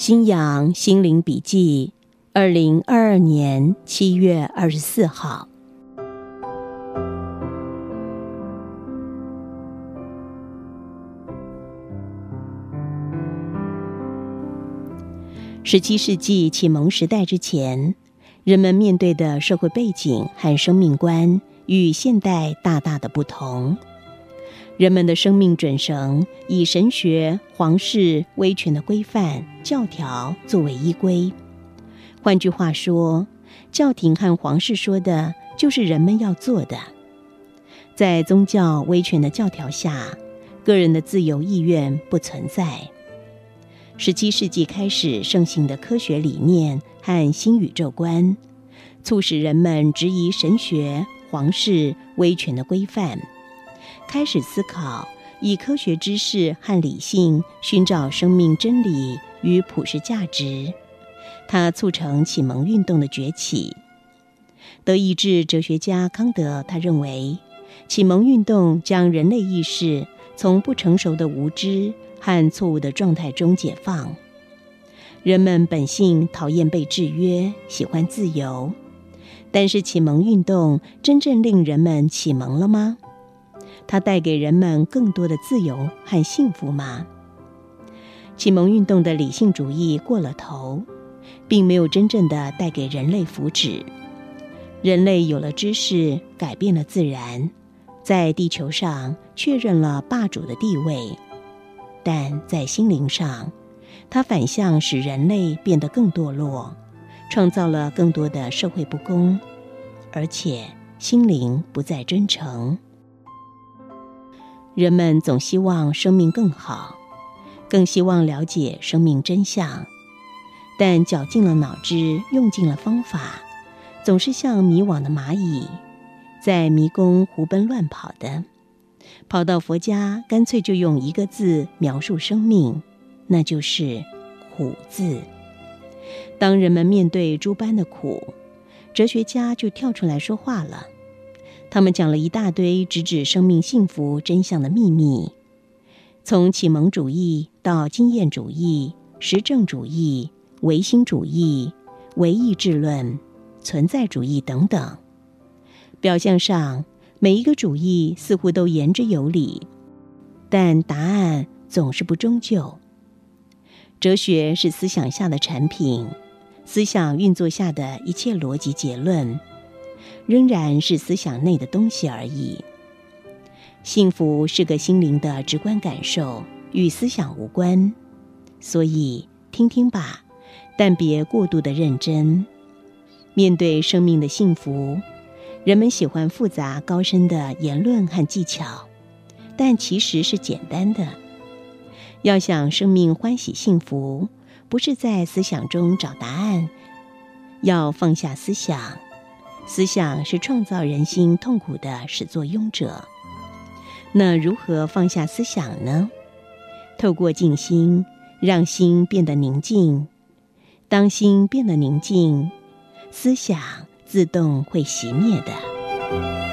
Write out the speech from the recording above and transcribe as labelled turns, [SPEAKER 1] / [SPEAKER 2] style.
[SPEAKER 1] 新氧心灵笔记，二零二二年七月二十四号。十七世纪启蒙时代之前，人们面对的社会背景和生命观与现代大大的不同。人们的生命准绳以神学、皇室、威权的规范教条作为依归。换句话说，教廷和皇室说的就是人们要做的。在宗教威权的教条下，个人的自由意愿不存在。十七世纪开始盛行的科学理念和新宇宙观，促使人们质疑神学、皇室、威权的规范。开始思考以科学知识和理性寻找生命真理与普世价值，它促成启蒙运动的崛起。德意志哲学家康德他认为，启蒙运动将人类意识从不成熟的无知和错误的状态中解放。人们本性讨厌被制约，喜欢自由，但是启蒙运动真正令人们启蒙了吗？它带给人们更多的自由和幸福吗？启蒙运动的理性主义过了头，并没有真正的带给人类福祉。人类有了知识，改变了自然，在地球上确认了霸主的地位，但在心灵上，它反向使人类变得更堕落，创造了更多的社会不公，而且心灵不再真诚。人们总希望生命更好，更希望了解生命真相，但绞尽了脑汁，用尽了方法，总是像迷惘的蚂蚁，在迷宫胡奔乱跑的。跑到佛家，干脆就用一个字描述生命，那就是“苦”字。当人们面对诸般的苦，哲学家就跳出来说话了。他们讲了一大堆直指生命幸福真相的秘密，从启蒙主义到经验主义、实证主义、唯心主义、唯意志论、存在主义等等。表象上，每一个主义似乎都言之有理，但答案总是不终究。哲学是思想下的产品，思想运作下的一切逻辑结论。仍然是思想内的东西而已。幸福是个心灵的直观感受，与思想无关。所以听听吧，但别过度的认真。面对生命的幸福，人们喜欢复杂高深的言论和技巧，但其实是简单的。要想生命欢喜幸福，不是在思想中找答案，要放下思想。思想是创造人心痛苦的始作俑者。那如何放下思想呢？透过静心，让心变得宁静。当心变得宁静，思想自动会熄灭的。